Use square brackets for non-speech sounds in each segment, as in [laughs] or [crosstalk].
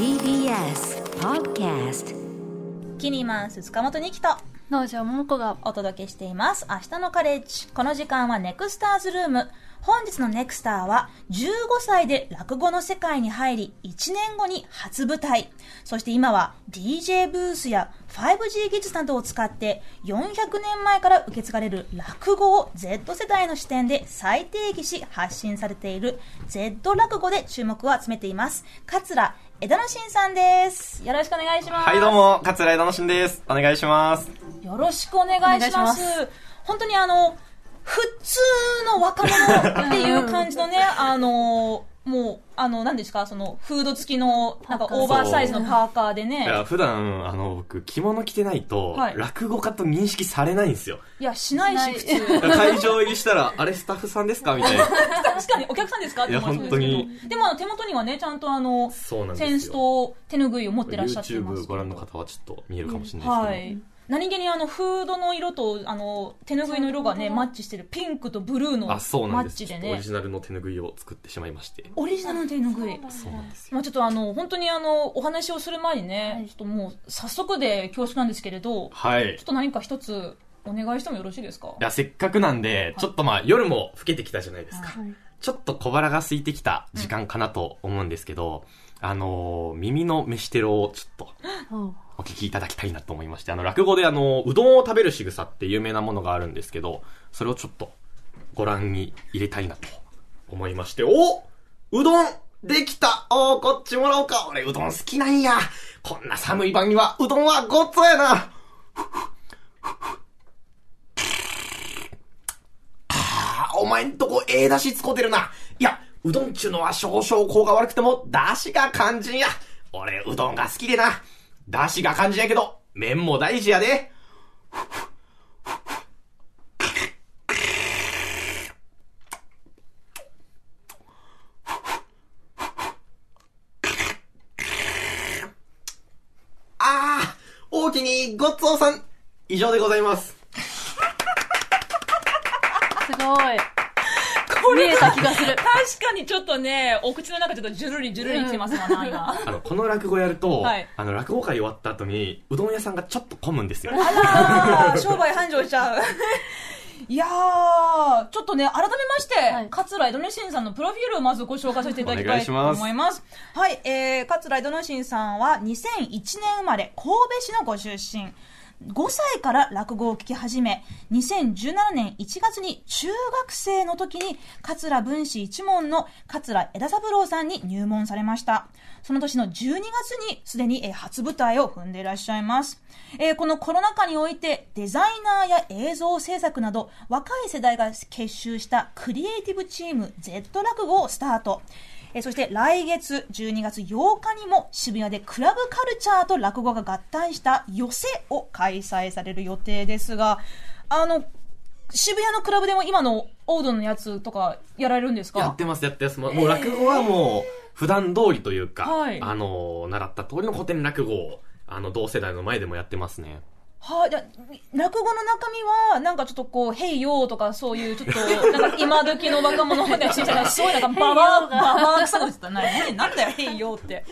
TBS Podcast キニマンス塚本二木と農場桃子がお届けしています。明日のカレッジ。この時間はネクスターズルーム。本日のネクスターは15歳で落語の世界に入り1年後に初舞台。そして今は DJ ブースや 5G 技術などを使って400年前から受け継がれる落語を Z 世代の視点で再定義し発信されている Z 落語で注目を集めています。桂枝野真さんです。よろしくお願いします。はい、どうも、桂枝野真です。お願いします。よろしくお願いします。お願いし本当にあの、普通の若者っていう感じのね、[laughs] あの、あの、何ですか、その、フード付きの、なんかオーバーサイズのパーカーでいね、や、普段、あの、僕、着物着てないと、はい落語家と認識されないんですよ。いや、しないし、し普通。会場入りしたら、[laughs] あれ、スタッフさんですか？みたいな。[laughs] 確かに、お客さんですか？って思いそうですけど本当でも、あの手元にはね、ちゃんとあの、そうなんですよ。センスと手ぬぐいを持ってらっしゃってます YouTube ご覧の方はちょっと見えるかもしれないですけど。はい。何気にあの、フードの色と、あの、手ぬぐいの色がね、マッチしてる、ピンクとブルーのマあ、そうなんです。ッチでねオリ、ジナルの手ぬぐいを作ってしまいまして。オリジナルの手ぬぐい。そうなんですよ。まあちょっとあの、本当にあの、お話をする前にね、はいちょっともう、早速で恐縮なんですけれど、はい。ちょっと何か一つ、お願いしてもよろしいですか？いや、せっかくなんで、ちょっとまあ、夜も更けてきたじゃないですか。はいちょっと小腹が空いてきた時間かなと思うんですけど、あのー耳の飯テロをちょっと、お聞きいただきたいなと思いまして、あの、落語であの、うどんを食べる仕草って有名なものがあるんですけど、それをちょっとご覧に入れたいなと思いまして、おうどんできた。おー、こっちもらおうか。俺うどん好きなんや。こんな寒い晩にはうどんはごっつやなあーお前んとこええ出汁使うてるな。いや、うどんちゅうのは少々効果悪くても、出汁が肝心や。俺、うどんが好きでな。出汁が肝心やけど、麺も大事やで。あー、大きにごっつおさん、以上でございます。すごい見えた気がする確かにちょっとね、お口の中ちょっとジュルリジュルリきてますわな、今。あの、この落語やると、はいあの、落語会終わった後に、うどん屋さんがちょっと混むんですよ。あらー、商売繁盛しちゃう。[laughs] いやー、ちょっとね、改めまして、はい桂井戸之進さんのプロフィールをまずご紹介させていただきたいと思います。はい、えー、桂井戸之進さんは2001年生まれ、神戸市のご出身。5歳から落語を聞き始め、2017年1月に中学生の時に、桂文史一門の桂枝三郎さんに入門されました。その年の12月にすでに初舞台を踏んでいらっしゃいます。えこのコロナ禍においてデザイナーや映像制作など若い世代が結集したクリエイティブチーム Z 落語をスタート。えーそして来月12月8日にも渋谷でクラブカルチャーと落語が合体した寄せを開催される予定ですが、あの、渋谷のクラブでも今のオードのやつとかやられるんですか？やってます、やってます。もうもう落語はもう、普段通りというか、はいあの、習った通りの古典落語を、あの、同世代の前でもやってますね。はあ、じゃあ落語の中身は、なんかちょっとこう、へいよーとか、そういうちょっと、なんか今時の若者みたいな小さな、すごいなんかババア、ババア臭く言ってたな。ねなんだよ、へいよーって。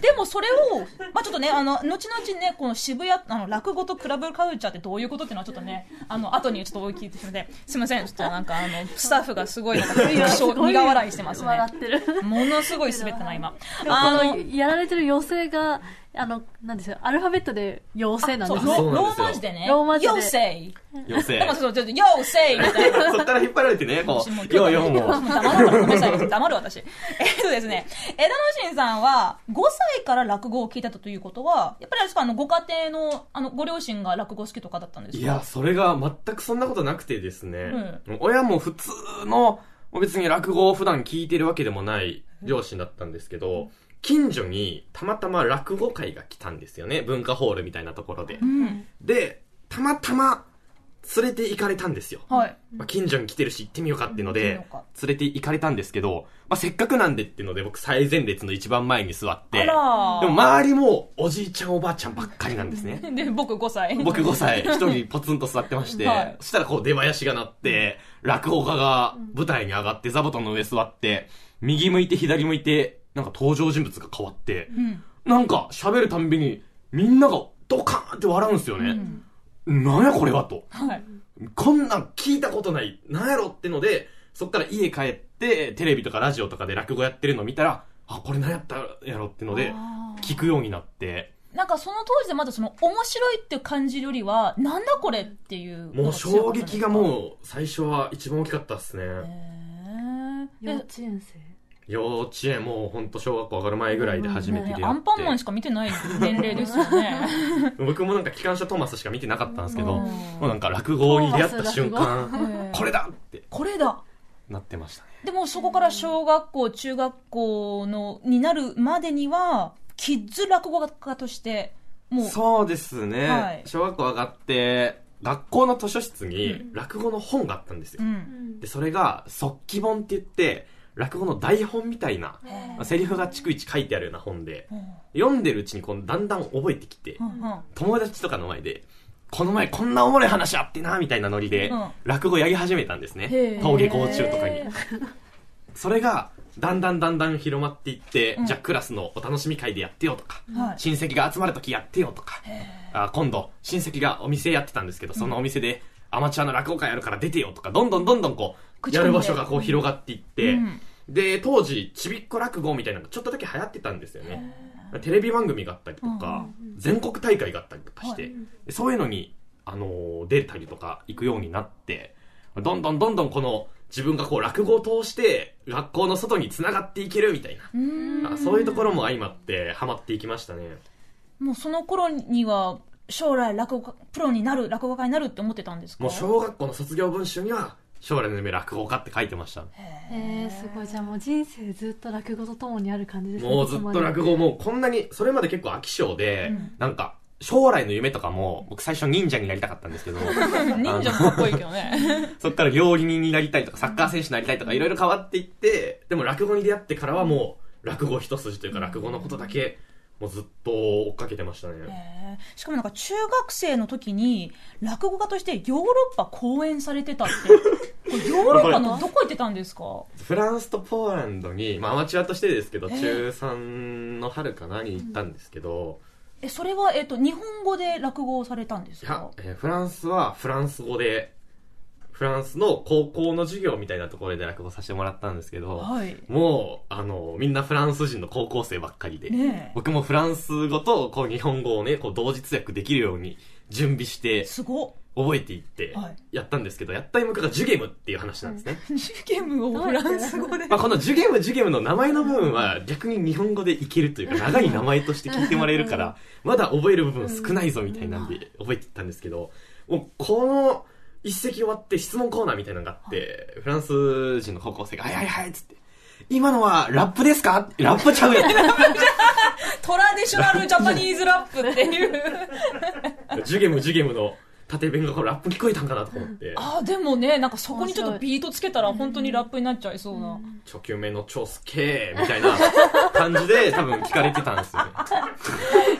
でもそれを、まあちょっとね、あの、後々ね、この渋谷、あの、落語とクラブカルチャーってどういうことっていうのはちょっとね、あの、後にちょっとお聞いてしまって、すいません、ちょっとなんかあの、スタッフがすごいなんか、苦笑いしてますね笑。ってるものすごい滑ったな、今。あのやられてる妖精があのなんですよアルファベットで妖精なんですねローマ字でね、ローマ字でよせい。寄せ。なんかそう、ちょっと、よせいみたいな。そっから引っ張られてね、こうう、ようようもう。黙るわごめんなさい。黙る私。えっとですね、枝野真さんは5歳から落語を聞いたということは、やっぱりあの、ご家庭の、あの、ご両親が落語好きとかだったんですか？いや、それが全くそんなことなくてですね、親も普通の、別に落語を普段聞いてるわけでもない両親だったんですけど、近所にたまたま落語会が来たんですよね。文化ホールみたいなところで。うん。で、たまたま連れて行かれたんですよ。はい。まあ、近所に来てるし行ってみようかっていうので連れて行かれたんですけど、まあ、せっかくなんでっていうので僕最前列の一番前に座って、でも周りもおじいちゃんおばあちゃんばっかりなんですね。[laughs] で、僕5歳。僕5歳、[laughs] 一人ポツンと座ってまして、はいそしたらこう出囃子が鳴って、落語家が舞台に上がって座布団の上座って、右向いて左向いて、なんか登場人物が変わって、うん。なんか喋るたんびにみんながドカーンって笑うんですよね。なんやこれはと。はい。こんなん聞いたことない。なんやろってので、そっから家帰って、テレビとかラジオとかで落語やってるの見たら、あ、これ何やったやろってので、聞くようになって、なんかその当時でまだその面白いって感じるよりは、なんだこれっていう。もう衝撃がもう最初は一番大きかったっすね。へー。幼稚園生幼稚園もうほんと小学校上がる前ぐらいで初めて出会って。ねアンパンマンしか見てない年齢ですよね。[laughs] 僕もなんか機関車トーマスしか見てなかったんですけど、うんもうなんか落語に出会った瞬間、これだってこれだ。なってましたね。でもそこから小学校、中学校の、になるまでには、キッズ落語家として、もう、そうですね、はい小学校上がって、学校の図書室に落語の本があったんですよ。うん。で、それが、速記本って言って、落語の台本みたいな、まあセリフが逐一書いてあるような本で、読んでるうちにこうだんだん覚えてきて、友達とかの前で、この前こんなおもろい話あってな、みたいなノリでうん、落語やり始めたんですね。登下校中とかに。それが、だんだんだんだん広まっていって、うん。じゃあクラスのお楽しみ会でやってよとか、はい。親戚が集まるときやってよとか、あ今度、親戚がお店やってたんですけど、そのお店でアマチュアの落語会やるから出てよとか、どんどんどんどんこう、やる場所がこう広がっていって、うん。で、当時、ちびっこ落語みたいなのがちょっとだけ流行ってたんですよね。テレビ番組があったりとか、全国大会があったりとかして、でそういうのに、あのー出たりとか行くようになって、どんどんどんどんこの、自分がこう落語を通して、学校の外に繋がっていけるみたいな、そういうところも相まって、ハマっていきましたね。もうその頃には、将来落語家、プロになる、落語家になるって思ってたんですか？もう小学校の卒業文集には、将来の夢落語家って書いてました。えー、すごい。じゃあもう人生ずっと落語とともにある感じですねもうずっと落語もうこんなに、それまで結構飽き性で、なんか、将来の夢とかも、僕最初忍者になりたかったんですけど、[laughs] 忍者もかっこいいけどね。[laughs] そっから料理人になりたいとか、サッカー選手になりたいとか、いろいろ変わっていって、でも落語に出会ってからはもう、落語一筋というか、落語のことだけ、もうずっと追っかけてましたね。へー。しかもなんか中学生の時に落語家としてヨーロッパ公演されてたってヨーロッパのどこ行ってたんですか？フランスとポーランドに、まあアマチュアとしてですけど、えー。中3の春かなに行ったんですけど、えそれは、えっと日本語で落語をされたんですいやか、えーフランスはフランス語で、フランスの高校の授業みたいなところで落語させてもらったんですけど、はい。もう、あの、みんなフランス人の高校生ばっかりで、ねえ。僕もフランス語とこう日本語をね、こう同時通訳できるように準備してすごっ覚えていってはい。やったんですけど、やった演目がジュゲムっていう話なんですね。ジュゲムをフランス語でまあこのジュゲムジュゲムの名前の部分は逆に日本語でいけるというか長い名前として聞いてもらえるから、まだ覚える部分少ないぞみたいなんで覚えていったんですけど、もうこの一席終わって質問コーナーみたいなのがあって、フランス人の高校生が、はいはいはいっつって、今のはラップですか？ラップちゃうやん。[laughs] トラディショナルジャパニーズラップっていう。ジュゲムジュゲムの縦弁がこうラップ聞こえたんかなと思って、あでもねなんかそこにちょっとビートつけたら本当にラップになっちゃいそうな、初級目の超すけーみたいな感じで多分聞かれてたんですよね。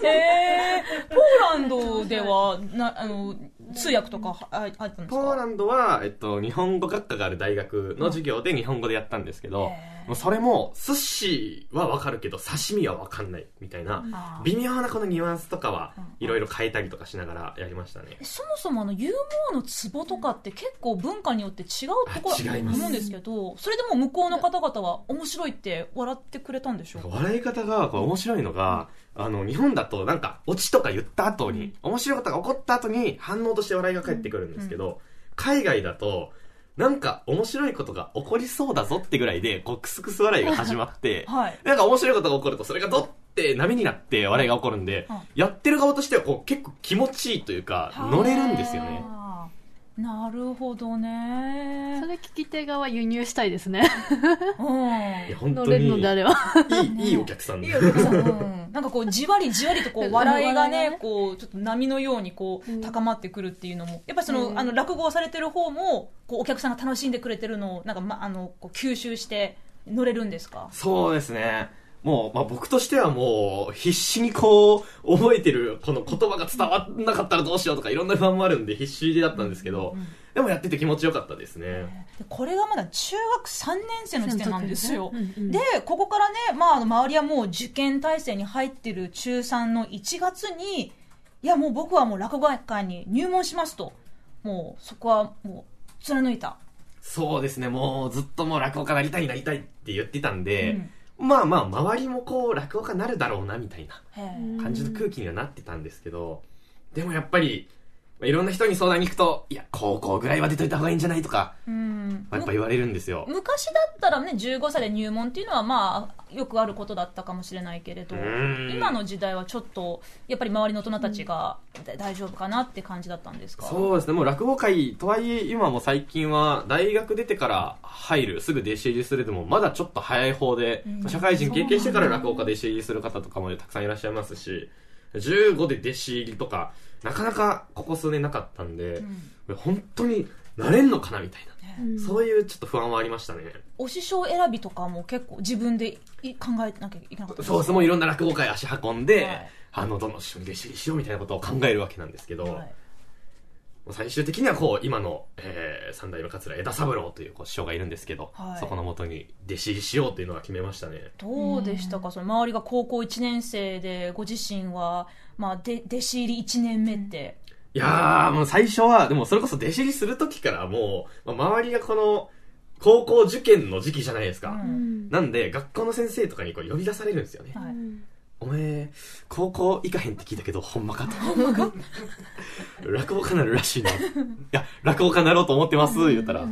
へ [laughs] えポーランドではなあの通訳とかはああったんですか？ポーランドは、えっと、日本語学科がある大学の授業で日本語でやったんですけど、もうそれも、寿司はわかるけど、刺身はわかんないみたいな、微妙なこのニュアンスとかは、いろいろ変えたりとかしながらやりましたね。そもそもあのユーモアのツボとかって結構文化によって違うところあ違います。思うんですけどそれでも向こうの方々は面白いって笑ってくれたんでしょう？か笑い方がこれ面白いのが、あの、日本だとなんか、オチとか言った後に、面白いことが起こった後に反応として笑いが返ってくるんですけど、海外だと、なんか面白いことが起こりそうだぞってぐらいで、こう、クスクス笑いが始まって、[laughs] はい。なんか面白いことが起こると、それがドッて波になって笑いが起こるんで、うん。やってる側としてはこう結構気持ちいいというか、乗れるんですよね。なるほどね。それ聞き手側輸入したいですね。うん。いや、本当乗れるに、いのであれば。い、いいお客さんでいいよ、さん。うん。なんかこう、じわりじわりとこう、[laughs] 笑いがね、笑いがねこう、ちょっと波のようにこう、うん。高まってくるっていうのも、やっぱりその、うん。あの、落語をされてる方も、こう、お客さんが楽しんでくれてるのを、なんか、ま、あの、こう吸収して乗れるんですか？そうですね。もう、まあ、僕としてはもう、必死にこう、覚えてる、この言葉が伝わんなかったらどうしようとか、いろんな不安もあるんで、必死だったんですけど、でもやってて気持ちよかったですね。これがまだ中学3年生の時点なんですよ。うんうんで、ここからね、まあ、周りはもう受験体制に入ってる中3の1月に、いや、もう僕はもう落語会に入門しますと。もう、そこはもう、貫いた。そうですね、もうずっともう落語家なりたいなりたいって言ってたんで、まあまあ周りもこう落語家なるだろうなみたいな感じの空気にはなってたんですけど、でもやっぱり、まあいろんな人に相談に行くと、いや、高校ぐらいは出といた方がいいんじゃないとか、え。うん。やっぱ言われるんですよ。昔だったらね、15歳で入門っていうのはまあ、よくあることだったかもしれないけれど、うん今の時代はちょっと、やっぱり周りの大人たちがだ大丈夫かなって感じだったんですか？そうですね、もう落語界とはいえ、今も最近は大学出てから入る、すぐ弟子入りするでも、まだちょっと早い方で、うん社会人経験してから落語家で弟子入りする方とかもたくさんいらっしゃいますし、15で弟子入りとか、なかなかここ数年なかったんで、本当になれんのかなみたいな、うん。そういうちょっと不安はありましたね。お師匠選びとかも結構自分でい考えなきゃいけなかったそうですね、もういろんな落語会足運んで、はい。あの、どの師匠に弟子入りしようみたいなことを考えるわけなんですけど、はい最終的にはこう今の、えー、三代目桂枝三郎というこう師匠がいるんですけど、はい。そこのもとに弟子入りしようというのは決めましたね。どうでしたか、その周りが高校1年生でご自身は、まあ、で弟子入り1年目って、いやーもう最初はでもそれこそ弟子入りする時からもう、まあ、周りがこの高校受験の時期じゃないですか、うん。うんなんで学校の先生とかにこう呼び出されるんですよね、はいお前高校行かへんって聞いたけどほんまかと。落語家なるらしいな。いや落語家なろうと思ってます言ったら。い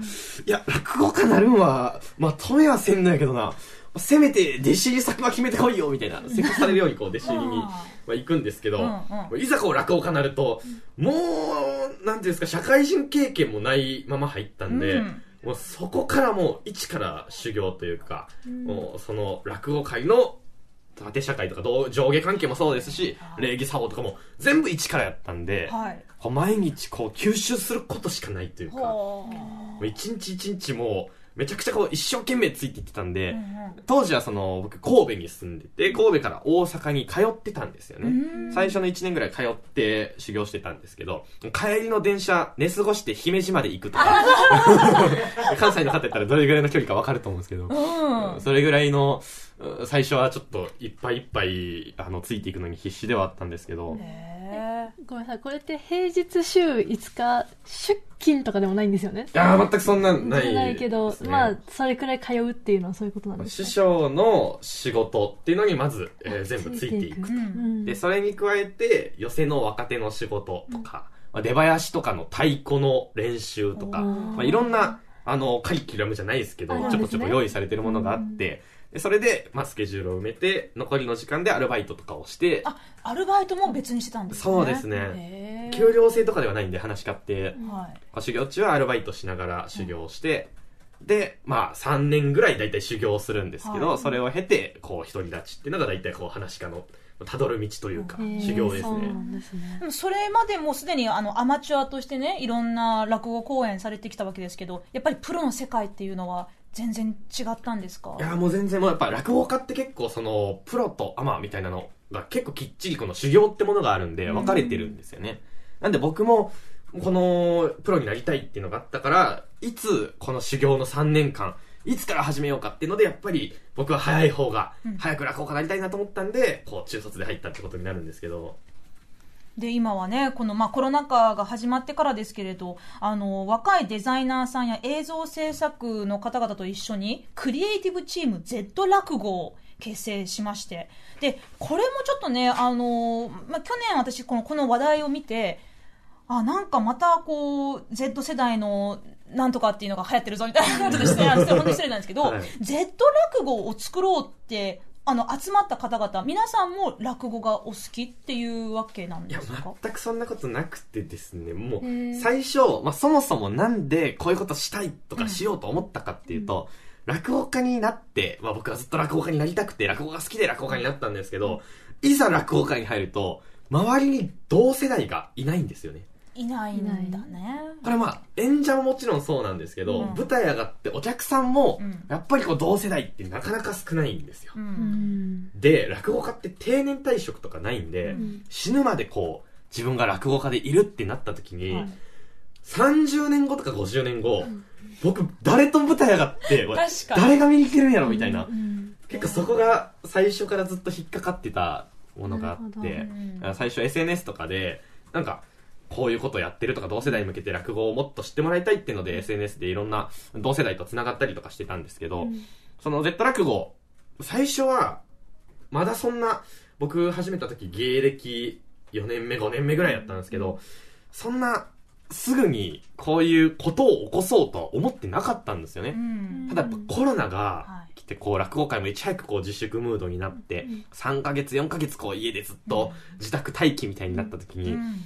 や落語家なるんはまあ止めはせんのやけどな。せめて弟子入り先は決めてこいよみたいな。せかされるようにこう弟子入りにあまあ、行くんですけど、うんいざこう落語家になると、もう、なんていうんですか、社会人経験もないまま入ったんで、うん。もうそこからもう一から修行というか、もうその落語界の縦社会とか同上下関係もそうですし、礼儀作法とかも全部一からやったんで、はい。こう毎日こう吸収することしかないというか、一日一日もうめちゃくちゃこう一生懸命ついていってたんで、う、うん。当時はその僕神戸に住んでて、神戸から大阪に通ってたんですよね。うん。最初の1年ぐらい通って修行してたんですけど、帰りの電車寝過ごして姫路まで行くとか、[laughs] 関西の方やったらどれぐらいの距離かわかると思うんですけど、うん。それぐらいの、うん最初はちょっといっぱいいっぱい、あの、ついていくのに必死ではあったんですけど、へごめんなさい。これって平日週5日出勤とかでもないんですよね？いやー全くそんなんないないけど、ですねまあそれくらい通うっていうのはそういうことなんです師か匠の仕事っていうのにまず、えー全部ついていくう。うん。んで、それに加えて、寄席の若手の仕事とか、まあ、出囃子とかの太鼓の練習とか、おー。まあ、いろんな、あの、カリキュラムじゃないですけど、ちょこちょこ用意されてるものがあって、でそれで、まあ、スケジュールを埋めて、残りの時間でアルバイトとかをして、あアルバイトも別にしてたんですね。そうですね。給料制とかではないんで話し買って、はい。まあ修行中はアルバイトしながら修行をして、で、まあ、3年ぐらい大体修行をするんですけど、はい。それを経て、こう、独り立ちっていうのが大体こう、話し家の、たどる道というか、修行ですね。そですね。それまでもうすでにあのアマチュアとしてねいろんな落語公演されてきたわけですけどやっぱりプロの世界っていうのは全然違ったんですか？いやもう全然もうやっぱ落語家って結構そのプロとアマみたいなのが結構きっちりこの修行ってものがあるんで分かれてるんですよね、なんで僕もこのプロになりたいっていうのがあったからいつこの修行の3年間いつから始めようかっていうのでやっぱり僕は早い方がうん。早く落語家になりたいなと思ったんでこう中卒で入ったってことになるんですけどで今はねこの、まあ、コロナ禍が始まってからですけれどあの若いデザイナーさんや映像制作の方々と一緒にクリエイティブチーム Z 落語を結成しまして。でこれもちょっとねあの、まあ、去年私このこの話題を見てあなんかまたこう Z 世代のなんとかっていうのが流行ってるぞみたいなちょっと失礼なんです本当に失礼なんですけど、はい。Z 落語を作ろうってあの集まった方々皆さんも落語がお好きっていうわけなんいやですか？全くそんなことなくてですねもう最初、まあ、そもそもなんでこういうことしたいとかしようと思ったかっていうと、落語家になって、まあ、僕はずっと落語家になりたくて落語が好きで落語家になったんですけど、いざ落語家に入ると周りに同世代がいないんですよねいないんだね。これまあ演者ももちろんそうなんですけど、うん。舞台上がってお客さんもうん。やっぱりこう同世代ってなかなか少ないんですよ、ううん。んで落語家って定年退職とかないんで、うん。死ぬまでこう自分が落語家でいるってなった時に、はい。30年後とか50年後、僕、誰と舞台上がって、誰が見に来てるんやろみたいな。うん結構そこが最初からずっと引っかかってたものがあって最初 SNS とかで、なんか、こういうことをやってるとか、同世代に向けて落語をもっと知ってもらいたいっていうので、SNS でいろんな同世代と繋がったりとかしてたんですけど、その Z 落語、最初は、まだそんな、僕始めた時芸歴4年目、5年目ぐらいだったんですけど、そんな、すぐにこういうことを起こそうとは思ってなかったんですよね。うん。ただやっぱコロナがはい。来て、こう落語界もいち早くこう自粛ムードになって、3ヶ月、4ヶ月こう家でずっと自宅待機みたいになった時に、うん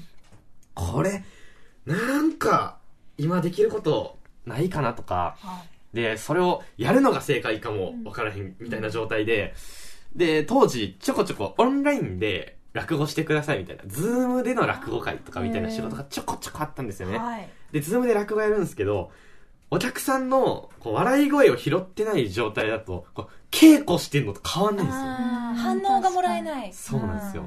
これ、なんか、今できることないかなとか、はい。で、それをやるのが正解かもわからへんみたいな状態で、で、当時ちょこちょこオンラインで落語してくださいみたいな、ズームでの落語会とかみたいな仕事がちょこちょこあったんですよね。はい。で、ズームで落語やるんですけど、お客さんのこう笑い声を拾ってない状態だと、こう稽古してんのと変わんないんですよ。反応がもらえない。そうなんですよ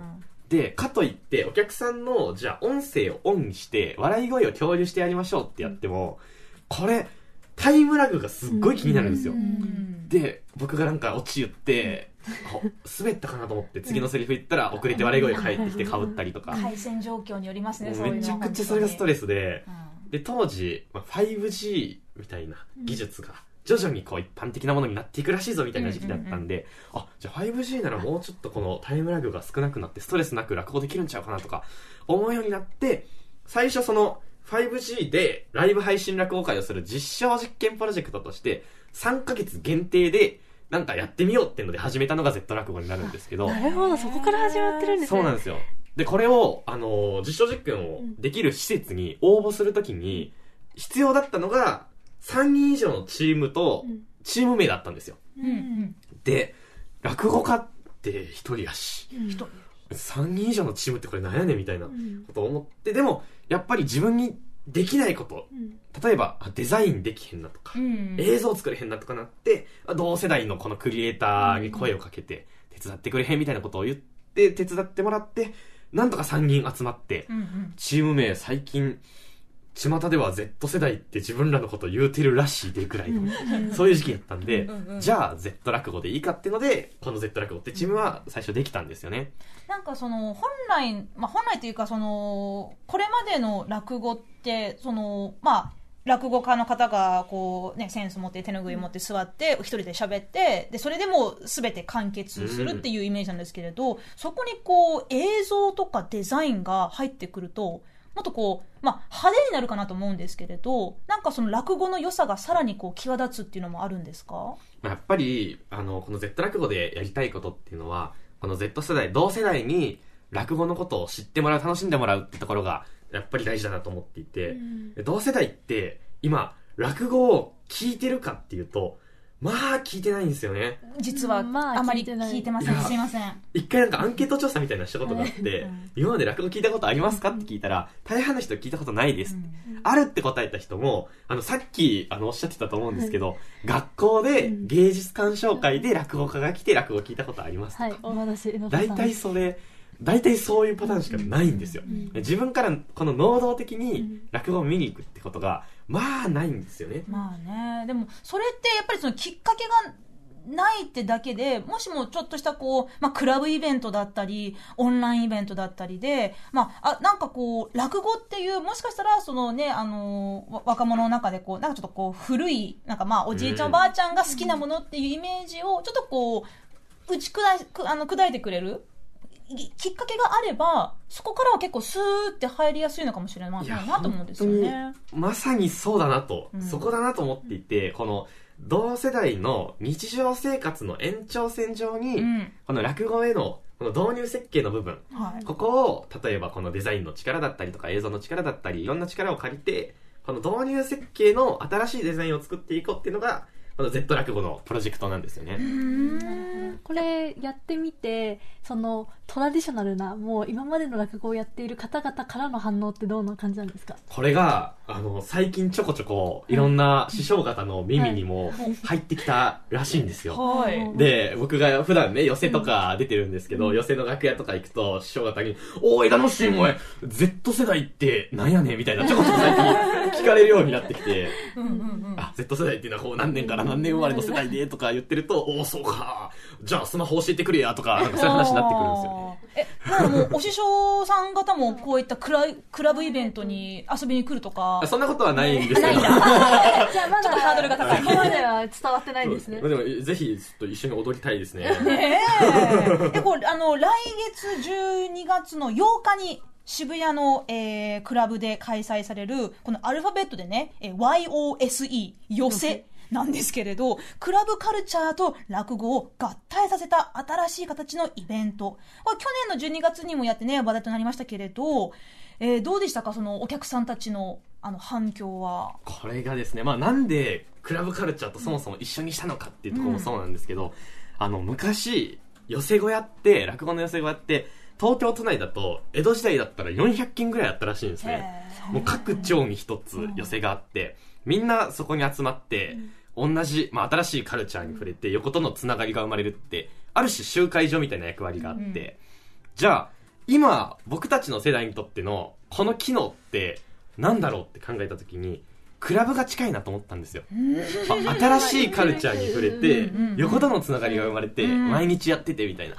で、かといって、お客さんの、じゃあ音声をオンにして、笑い声を共有してやりましょうってやっても、これ、タイムラグがすっごい気になるんですよ。うんで、僕がなんかオチ言って、滑ったかなと思って、次のセリフ言ったら、遅れて笑い声が返ってきて被ったりとか、回線状況によりますねめちゃくちゃそれがストレスで、うん。で、当時、まあ、5G みたいな技術が、徐々にこう一般的なものになっていくらしいぞみたいな時期だったんで、あ、じゃあ 5G ならもうちょっとこのタイムラグが少なくなってストレスなく落語できるんちゃうかなとか思うようになって、最初その 5G でライブ配信落語会をする実証実験プロジェクトとして3ヶ月限定でなんかやってみようっていうので始めたのが Z 落語になるんですけど、なるほど、そこから始まってるんですね。そうなんですよ。で、これを、あのー実証実験をできる施設に応募するときに、必要だったのが、3人以上のチームとうん、チーム名だったんですよ。うん。うんで、落語家って一人やし、うん。人3人以上のチームってこれなんやねんみたいなこうん。とを思って、でも、やっぱり自分にできないこと、うん。例えば、あデザインできへんなとか、うん。映像作れへんなとかなって、同世代のこのクリエイターに声をかけて、手伝ってくれへんみたいなことを言って、手伝ってもらって、なんとか3人集まって、チーム名最近、巷では Z 世代って自分らのこと言うてるらしいでぐらいの、そういう時期やったんで、じゃあ Z 落語でいいかっていうので、この Z 落語ってチームは最初できたんですよね。なんかその本来、まあ、本来というかそのこれまでの落語ってそのまあ落語家の方がこう、ね、センス持って手ぬぐい持って座って一人で喋ってでそれでもう全て完結するっていうイメージなんですけれど、そこにこう映像とかデザインが入ってくるともっとこう、まあ、派手になるかなと思うんですけれどなんかその落語の良さがさらにこう際立つっていうのもあるんですか？まあやっぱり、あの、この Z 落語でやりたいことっていうのは、この Z 世代、同世代に落語のことを知ってもらう、楽しんでもらうってところが、やっぱり大事だなと思っていて、で同世代って、今、落語を聞いてるかっていうと、まあ、聞いてないんですよね。実はまああまり聞いてません。すいません。一回なんかアンケート調査みたいなのしたことがあって、うん。今まで落語聞いたことありますかって聞いたら、大半の人聞いたことないです。うん。あるって答えた人も、あの、さっき、あの、おっしゃってたと思うんですけど、学校でうん。芸術鑑賞会で落語家が来て落語聞いたことありますかはい、大体それ、大体そういうパターンしかないんですよ。ん。自分からこの能動的うにん。落語を見に行くってことが、まあないんですよね。まあねでもそれってやっぱりそのきっかけがないってだけでもしもちょっとしたこう、まあ、クラブイベントだったりオンラインイベントだったりで、まあ、あなんかこう落語っていうもしかしたらそのねあの若者の中でこうなんかちょっとこう古いなんかまあおじいちゃん、おばあちゃんが好きなものっていうイメージをちょっとこう打ち砕あの砕いてくれるききっかけがあればそこからは結構スーって入りやすいのかもしれないなと思うんですよね。まさにそうだなと、うん。そこだなと思っていて、この同世代の日常生活の延長線上に、うん。この落語へのこの導入設計の部分、はい。ここを例えばこのデザインの力だったりとか映像の力だったりいろんな力を借りてこの導入設計の新しいデザインを作っていこうっていうのがこの Z 落語のプロジェクトなんですよね。これやってみてそのトラディショナルなもう今までの落語をやっている方々からの反応ってどんな感じなんですか？これが、あの、最近ちょこちょこ、いろんな師匠方の耳にも入ってきたらしいんですよ。はい。で、僕が普段ね、寄席とか出てるんですけど、寄席の楽屋とか行くと、師匠方に、おー、枝野氏、お前、Z 世代ってなんやねんみたいな、ちょこちょこ最近聞かれるようになってきて、うんうんうん。あ、Z 世代っていうのはこう何年から何年生まれの世代でとか言ってると、おー、そうか。じゃあスマホ教えてくれやとか、なんかそういう話になってくるんですよね。え、もう、お師匠さん方もこういったクラクラブイベントに遊びに来るとか？そんなことはないんですけど。ないんだ。じゃあまだちょっとハードルが高いそこまでは伝わってないんですねでも、ぜひ、ちょっと一緒に踊りたいですね。ねえ。で、これ、あの、来月12月の8日に、渋谷の、えークラブで開催される、このアルファベットでね、えー YOSE、寄せなんですけれど、クラブカルチャーと落語を合体させた新しい形のイベント。これ去年の12月にもやってね、話題となりましたけれど、えーどうでしたか？そのお客さんたちの、あの、反響は。これがですね、まあなんでクラブカルチャーとそもそも一緒にしたのかっていうところもそうなんですけど、あの、昔、寄せ小屋って、落語の寄せ小屋って、東京都内だと、江戸時代だったら400件ぐらいあったらしいんですね。もう各町に一つ寄せがあって、みんなそこに集まって、同じ、まあ新しいカルチャーに触れて、横とのつながりが生まれるって、ある種集会所みたいな役割があって、じゃあ、今、僕たちの世代にとっての、この機能って、なんだろうって考えたときに、クラブが近いなと思ったんですよ。あ新しいカルチャーに触れてうん。うん。うん、横とのつながりが生まれて、うん。毎日やっててみたいな。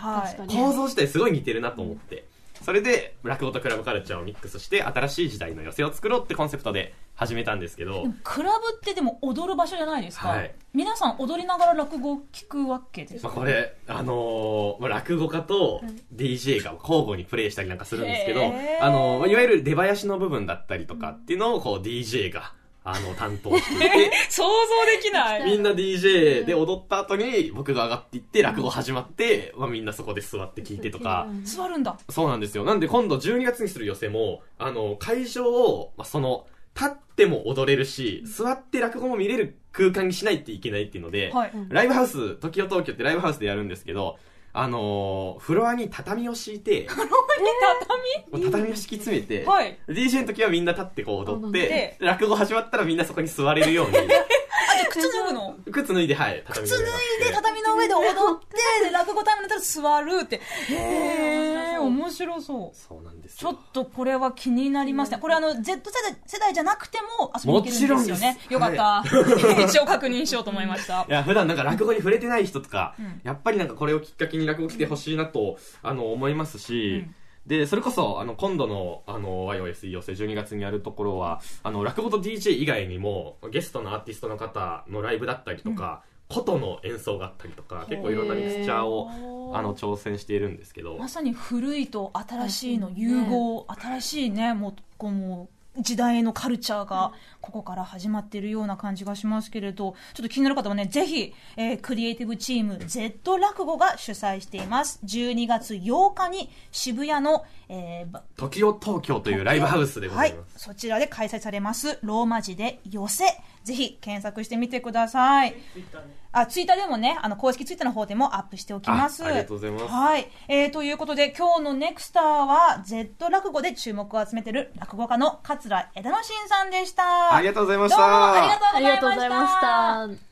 構造自体すごい似てるなと思って。それで、落語とクラブカルチャーをミックスして、新しい時代の寄せを作ろうってコンセプトで始めたんですけどクラブってでも踊る場所じゃないですか、はい皆さん踊りながら落語を聞くわけですか、まあ、これ、あのーまあ、落語家と DJ が交互にプレイしたりなんかするんですけどあのーまあいわゆる出囃子の部分だったりとかっていうのをこう DJ が、あの、担当して。[laughs] 想像できない。みんな DJ で踊った後に僕が上がっていって落語始まって、まあ、みんなそこで座って聞いてとか、座るんだ。そうなんですよ。なんで今度12月にする寄せも、あの、会場を、まあ、その、立っても踊れるし、座って落語も見れる空間にしないといけないっていうので、はい。ライブハウス、時代東京ってライブハウスでやるんですけど、あのーフロアに畳を敷いて、もう畳？を敷き詰めて、はい。DJ の時はみんな立ってこう踊っ踊て、落語始まったらみんなそこに座れるように、[laughs] 靴脱ぐの？[laughs] 靴脱いで、はい、畳靴脱いで畳の上で踊って [laughs] で落語タイムになったら座るって。へえ面白そう。そう。なんですよ。ちょっとこれは気になりますね。これあの、Z 世代世代じゃなくても遊びに行けるんですよね。も。ちよかった。[laughs] 一応確認しようと思いました。い。や、普段なんか落語に触れてない人とか、ん。やっぱりなんかこれをきっかけに落語来てほしいなと、あの、思いますし、うんで、それこそ、あの、今度の、あの、YOS 寄せ12月にやるところは、あの、落語と DJ 以外にも、ゲストのアーティストの方のライブだったりとか、琴の演奏があったりとか、結構いろんなミクスチャーを、あの、挑戦しているんですけど、まさに古いと新しいの融合、新しいね、もう、こうもう、時代のカルチャーがここから始まっているような感じがしますけれど、ちょっと気になる方はね、ぜひ、えークリエイティブチーム Z 落語が主催しています。12月8日に渋谷の、えーば時を東京というライブハウスでございます。はい、そちらで開催されます、ローマ字で寄せ。ぜひ検索してみてください。あ、ツイッターでもね、あの、公式ツイッターの方でもアップしておきます。あありがとうございますはい。えー、ということで、今日のネクスターは、Z 落語で注目を集めている落語家の桂枝野真さんでした。ありがとうございましたどうもありがとうございました。ありがとうございました。